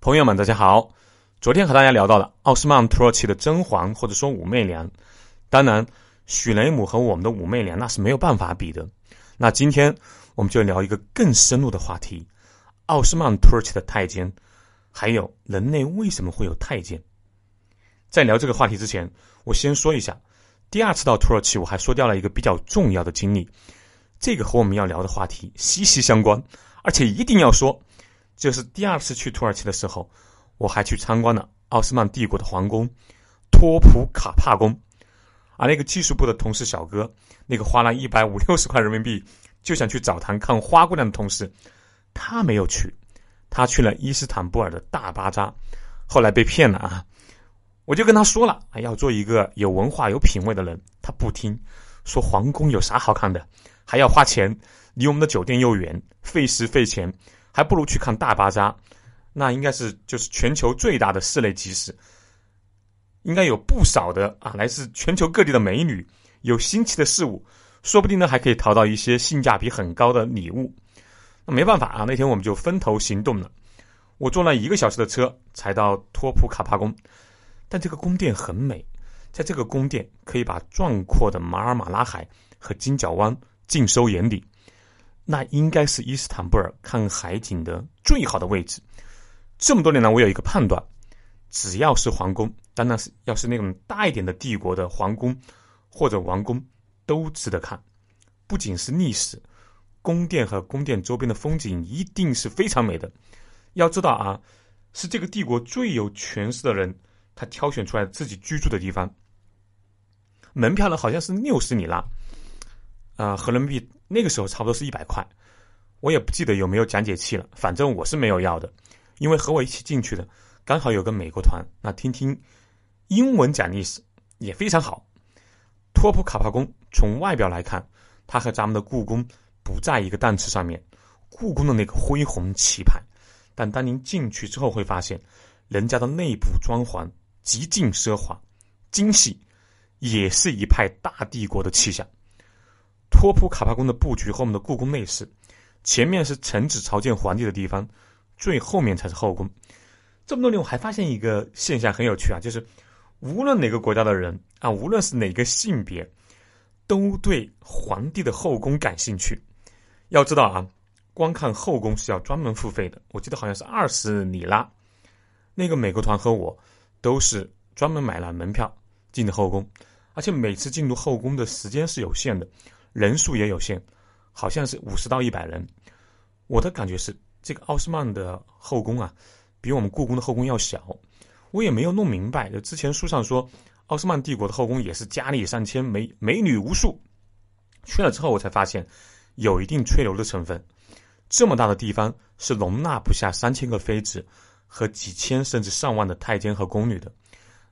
朋友们，大家好。昨天和大家聊到了奥斯曼土耳其的甄嬛，或者说武媚娘。当然，许雷姆和我们的武媚娘那是没有办法比的。那今天我们就聊一个更深入的话题：奥斯曼土耳其的太监，还有人类为什么会有太监。在聊这个话题之前，我先说一下，第二次到土耳其，我还说掉了一个比较重要的经历，这个和我们要聊的话题息息相关，而且一定要说。就是第二次去土耳其的时候，我还去参观了奥斯曼帝国的皇宫托普卡帕宫，而那个技术部的同事小哥，那个花了一百五六十块人民币就想去澡堂看花姑娘的同事，他没有去，他去了伊斯坦布尔的大巴扎，后来被骗了啊！我就跟他说了，要做一个有文化、有品位的人，他不听，说皇宫有啥好看的，还要花钱，离我们的酒店又远，费时费钱。还不如去看大巴扎，那应该是就是全球最大的室内集市，应该有不少的啊来自全球各地的美女，有新奇的事物，说不定呢还可以淘到一些性价比很高的礼物。那没办法啊，那天我们就分头行动了。我坐了一个小时的车才到托普卡帕宫，但这个宫殿很美，在这个宫殿可以把壮阔的马尔马拉海和金角湾尽收眼底。那应该是伊斯坦布尔看海景的最好的位置。这么多年来，我有一个判断：只要是皇宫，当然是要是那种大一点的帝国的皇宫或者王宫，都值得看。不仅是历史，宫殿和宫殿周边的风景一定是非常美的。要知道啊，是这个帝国最有权势的人，他挑选出来自己居住的地方。门票呢，好像是六十里拉，啊，合人民币。那个时候差不多是一百块，我也不记得有没有讲解器了，反正我是没有要的，因为和我一起进去的刚好有个美国团，那听听英文讲历史也非常好。托普卡帕宫从外表来看，它和咱们的故宫不在一个档次上面，故宫的那个恢宏气派，但当您进去之后会发现，人家的内部装潢极尽奢华、精细，也是一派大帝国的气象。托普卡帕宫的布局和我们的故宫类似，前面是臣子朝见皇帝的地方，最后面才是后宫。这么多年，我还发现一个现象很有趣啊，就是无论哪个国家的人啊，无论是哪个性别，都对皇帝的后宫感兴趣。要知道啊，光看后宫是要专门付费的，我记得好像是二十里拉。那个美国团和我都是专门买了门票进的后宫，而且每次进入后宫的时间是有限的。人数也有限，好像是五十到一百人。我的感觉是，这个奥斯曼的后宫啊，比我们故宫的后宫要小。我也没有弄明白，之前书上说，奥斯曼帝国的后宫也是佳丽三千、美美女无数。去了之后，我才发现有一定吹牛的成分。这么大的地方是容纳不下三千个妃子和几千甚至上万的太监和宫女的。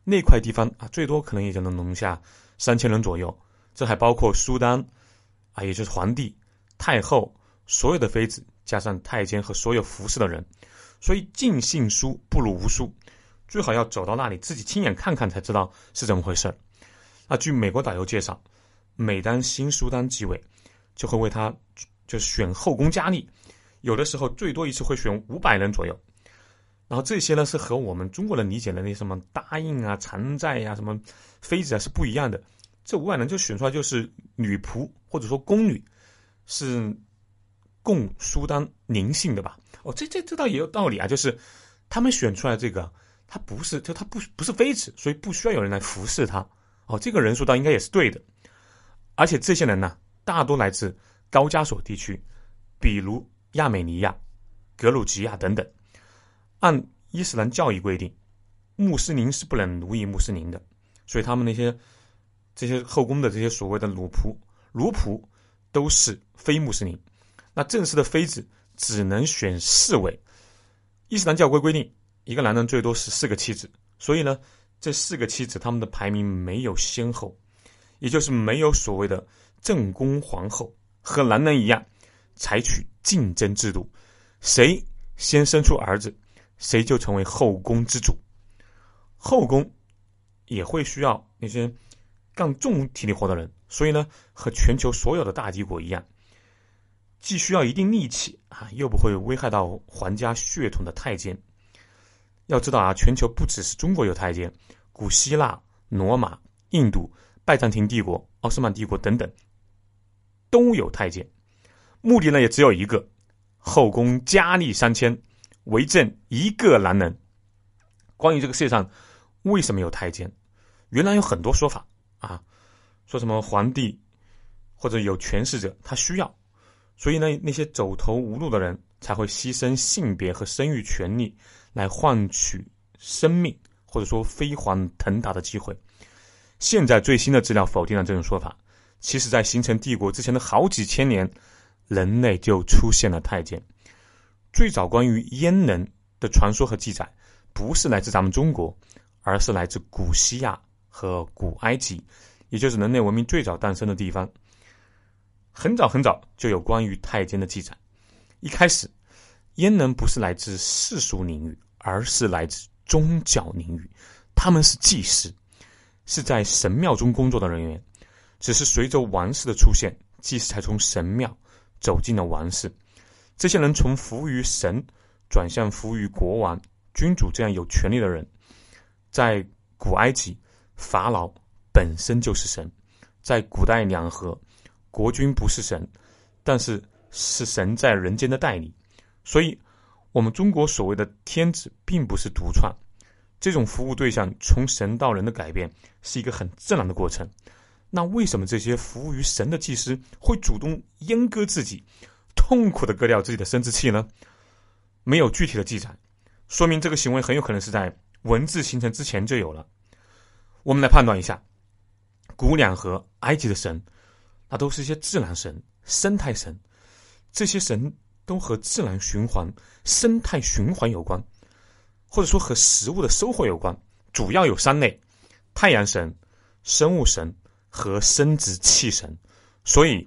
那块地方啊，最多可能也就能容下三千人左右。这还包括苏丹。啊，也就是皇帝、太后所有的妃子，加上太监和所有服侍的人，所以尽信书不如无书，最好要走到那里自己亲眼看看才知道是怎么回事儿。那据美国导游介绍，每当新苏丹继位，就会为他就选后宫佳丽，有的时候最多一次会选五百人左右。然后这些呢是和我们中国人理解的那什么答应啊、偿债呀、什么妃子啊是不一样的。这五百人就选出来就是女仆或者说宫女，是供苏丹宁性的吧？哦，这这这倒也有道理啊，就是他们选出来这个，他不是就他不不是妃子，所以不需要有人来服侍他。哦，这个人数倒应该也是对的。而且这些人呢，大多来自高加索地区，比如亚美尼亚、格鲁吉亚等等。按伊斯兰教义规定，穆斯林是不能奴役穆斯林的，所以他们那些。这些后宫的这些所谓的奴仆、奴仆，都是非穆斯林。那正式的妃子只能选四位。伊斯兰教规规定，一个男人最多是四个妻子。所以呢，这四个妻子他们的排名没有先后，也就是没有所谓的正宫皇后，和男人一样采取竞争制度，谁先生出儿子，谁就成为后宫之主。后宫也会需要那些。干重体力活的人，所以呢，和全球所有的大帝国一样，既需要一定力气啊，又不会危害到皇家血统的太监。要知道啊，全球不只是中国有太监，古希腊、罗马、印度、拜占庭帝国、奥斯曼帝国等等都有太监。目的呢也只有一个：后宫佳丽三千，为朕一个男人。关于这个世界上为什么有太监，原来有很多说法啊，说什么皇帝或者有权势者他需要，所以呢那些走投无路的人才会牺牲性别和生育权利。来换取生命，或者说飞黄腾达的机会。现在最新的资料否定了这种说法。其实，在形成帝国之前的好几千年，人类就出现了太监。最早关于阉人的传说和记载，不是来自咱们中国，而是来自古西亚和古埃及，也就是人类文明最早诞生的地方。很早很早就有关于太监的记载。一开始，阉人不是来自世俗领域。而是来自宗教领域，他们是祭司，是在神庙中工作的人员。只是随着王室的出现，祭司才从神庙走进了王室。这些人从服务于神，转向服务于国王、君主这样有权力的人。在古埃及，法老本身就是神；在古代两河，国君不是神，但是是神在人间的代理。所以。我们中国所谓的天子，并不是独创，这种服务对象从神到人的改变是一个很自然的过程。那为什么这些服务于神的祭司会主动阉割自己，痛苦的割掉自己的生殖器呢？没有具体的记载，说明这个行为很有可能是在文字形成之前就有了。我们来判断一下，古两河埃及的神，那都是一些自然神、生态神，这些神。都和自然循环、生态循环有关，或者说和食物的收获有关。主要有三类：太阳神、生物神和生殖器神。所以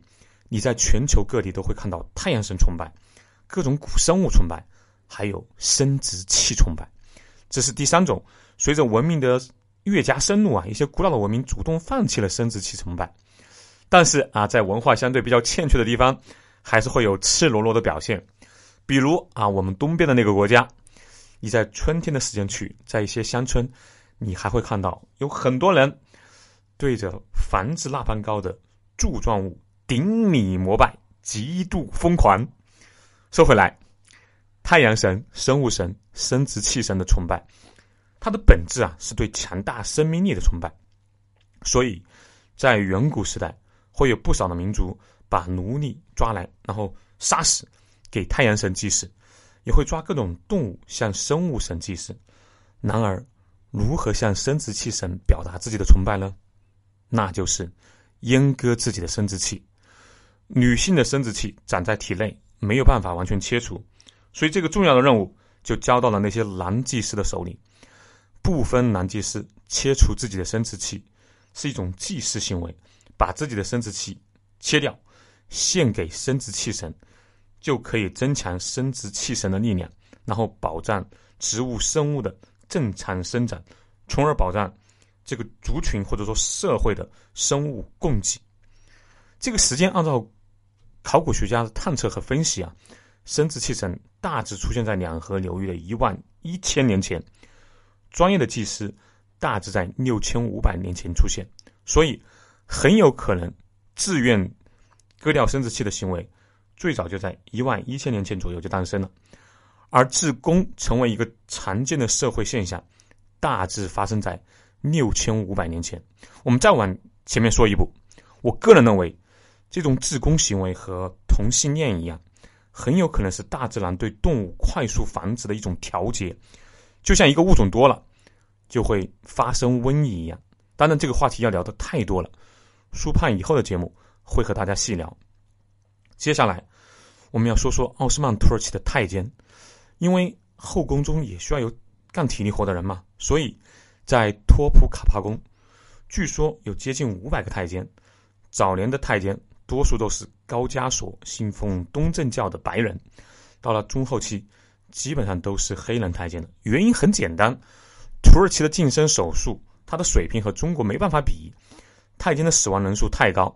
你在全球各地都会看到太阳神崇拜、各种古生物崇拜，还有生殖器崇拜。这是第三种。随着文明的越加深入啊，一些古老的文明主动放弃了生殖器崇拜。但是啊，在文化相对比较欠缺的地方。还是会有赤裸裸的表现，比如啊，我们东边的那个国家，你在春天的时间去，在一些乡村，你还会看到有很多人对着房子那般高的柱状物顶礼膜拜，极度疯狂。说回来，太阳神、生物神、生殖器神的崇拜，它的本质啊是对强大生命力的崇拜，所以在远古时代会有不少的民族。把奴隶抓来，然后杀死，给太阳神祭祀，也会抓各种动物向生物神祭祀。然而，如何向生殖器神表达自己的崇拜呢？那就是阉割自己的生殖器。女性的生殖器长在体内，没有办法完全切除，所以这个重要的任务就交到了那些男祭司的手里。部分男祭司切除自己的生殖器是一种祭祀行为，把自己的生殖器切掉。献给生殖器神，就可以增强生殖器神的力量，然后保障植物生物的正常生长，从而保障这个族群或者说社会的生物供给。这个时间按照考古学家的探测和分析啊，生殖器神大致出现在两河流域的一万一千年前，专业的祭司大致在六千五百年前出现，所以很有可能自愿。割掉生殖器的行为，最早就在一万一千年前左右就诞生了，而自宫成为一个常见的社会现象，大致发生在六千五百年前。我们再往前面说一步，我个人认为，这种自宫行为和同性恋一样，很有可能是大自然对动物快速繁殖的一种调节，就像一个物种多了，就会发生瘟疫一样。当然，这个话题要聊的太多了，书判以后的节目。会和大家细聊。接下来，我们要说说奥斯曼土耳其的太监，因为后宫中也需要有干体力活的人嘛，所以在托普卡帕宫，据说有接近五百个太监。早年的太监多数都是高加索信奉东正教的白人，到了中后期，基本上都是黑人太监的。原因很简单，土耳其的晋升手术，它的水平和中国没办法比，太监的死亡人数太高。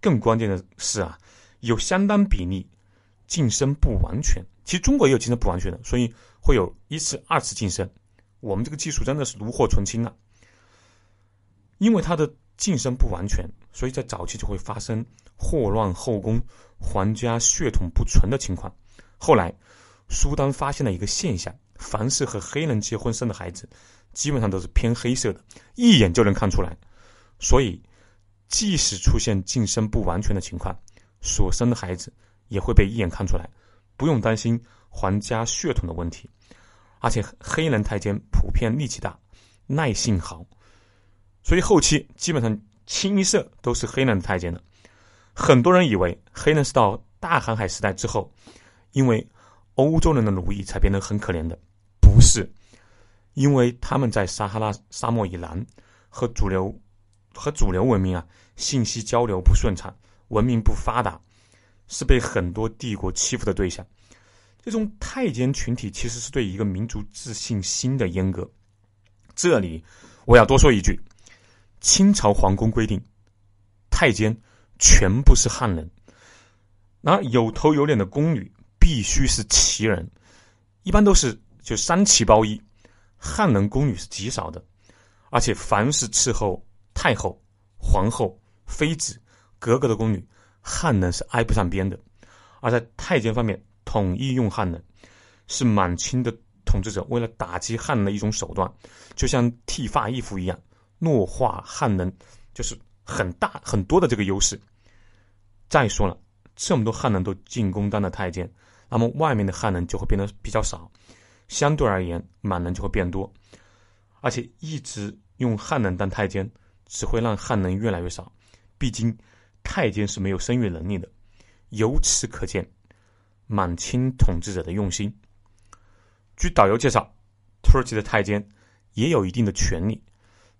更关键的是啊，有相当比例晋升不完全，其实中国也有精神不完全的，所以会有一次、二次晋升。我们这个技术真的是炉火纯青啊！因为它的晋升不完全，所以在早期就会发生霍乱后宫、皇家血统不纯的情况。后来，苏丹发现了一个现象：凡是和黑人结婚生的孩子，基本上都是偏黑色的，一眼就能看出来。所以，即使出现晋升不完全的情况，所生的孩子也会被一眼看出来。不用担心皇家血统的问题，而且黑人太监普遍力气大、耐性好，所以后期基本上清一色都是黑人太监的。很多人以为黑人是到大航海时代之后，因为欧洲人的奴役才变得很可怜的，不是，因为他们在撒哈拉沙漠以南和主流和主流文明啊信息交流不顺畅，文明不发达。是被很多帝国欺负的对象。这种太监群体其实是对一个民族自信心的阉割。这里我要多说一句：清朝皇宫规定，太监全部是汉人，那有头有脸的宫女必须是旗人，一般都是就三旗包衣。汉人宫女是极少的，而且凡是伺候太后、皇后、妃子、格格的宫女。汉人是挨不上边的，而在太监方面，统一用汉人，是满清的统治者为了打击汉人的一种手段，就像剃发易服一样，弱化汉人，就是很大很多的这个优势。再说了，这么多汉人都进宫当了太监，那么外面的汉人就会变得比较少，相对而言，满人就会变多，而且一直用汉人当太监，只会让汉人越来越少，毕竟。太监是没有生育能力的，由此可见，满清统治者的用心。据导游介绍，土耳其的太监也有一定的权利。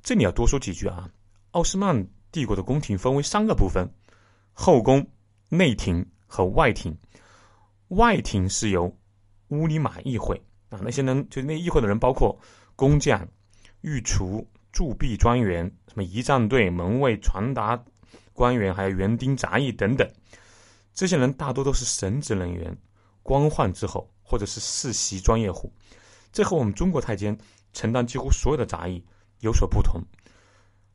这里要多说几句啊。奥斯曼帝国的宫廷分为三个部分：后宫、内廷和外廷。外廷是由乌里马议会啊，那些人就那议会的人包括工匠、御厨、铸币专员、什么仪仗队、门卫、传达。官员还有园丁、杂役等等，这些人大多都是神职人员，官宦之后或者是世袭专业户。这和我们中国太监承担几乎所有的杂役有所不同。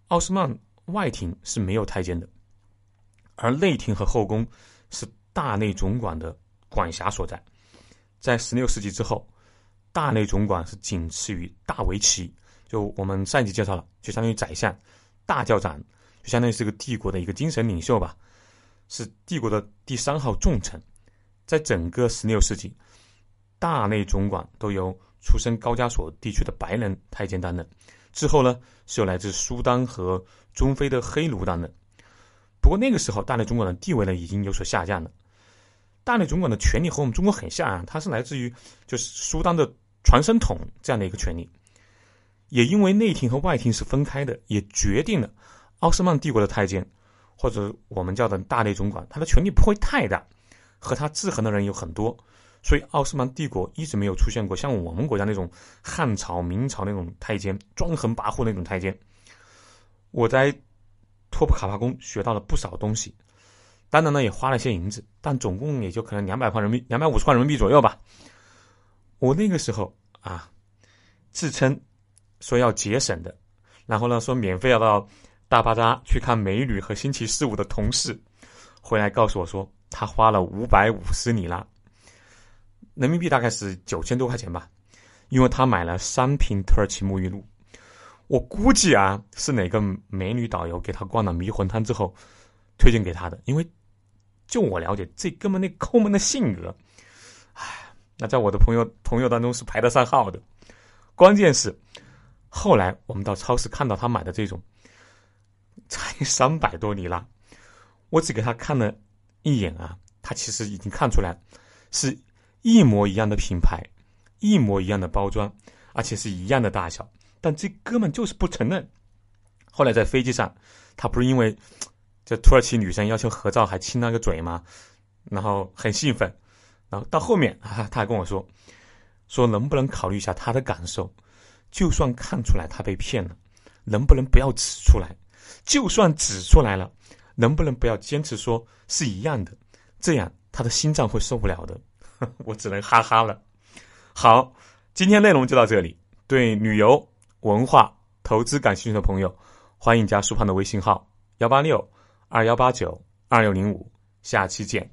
奥斯曼外廷是没有太监的，而内廷和后宫是大内总管的管辖所在。在十六世纪之后，大内总管是仅次于大维齐，就我们上一集介绍了，就相当于宰相、大教长。就相当于是个帝国的一个精神领袖吧，是帝国的第三号重臣。在整个十六世纪，大内总管都由出身高加索地区的白人太监担任。之后呢，是由来自苏丹和中非的黑奴担任。不过那个时候，大内总管的地位呢已经有所下降了。大内总管的权力和我们中国很像啊，它是来自于就是苏丹的传声筒这样的一个权力。也因为内廷和外廷是分开的，也决定了。奥斯曼帝国的太监，或者我们叫的大内总管，他的权力不会太大，和他制衡的人有很多，所以奥斯曼帝国一直没有出现过像我们国家那种汉朝、明朝那种太监专横跋扈那种太监。我在托普卡帕宫学到了不少东西，当然呢也花了些银子，但总共也就可能两百块人民币、两百五十块人民币左右吧。我那个时候啊，自称说要节省的，然后呢说免费要到。大巴扎去看美女和星期四五的同事，回来告诉我说，他花了五百五十里拉，人民币大概是九千多块钱吧，因为他买了三瓶土耳其沐浴露。我估计啊，是哪个美女导游给他灌了迷魂汤之后推荐给他的，因为就我了解，这哥们那抠门的性格，唉，那在我的朋友朋友当中是排得上号的。关键是后来我们到超市看到他买的这种。才三百多里拉，我只给他看了一眼啊，他其实已经看出来，是一模一样的品牌，一模一样的包装，而且是一样的大小，但这哥们就是不承认。后来在飞机上，他不是因为土耳其女生要求合照，还亲了个嘴嘛，然后很兴奋，然后到后面啊，他还跟我说，说能不能考虑一下他的感受？就算看出来他被骗了，能不能不要指出来？就算指出来了，能不能不要坚持说是一样的？这样他的心脏会受不了的。我只能哈哈了。好，今天内容就到这里。对旅游、文化、投资感兴趣的朋友，欢迎加苏胖的微信号幺八六。二幺八九二六零五下期见。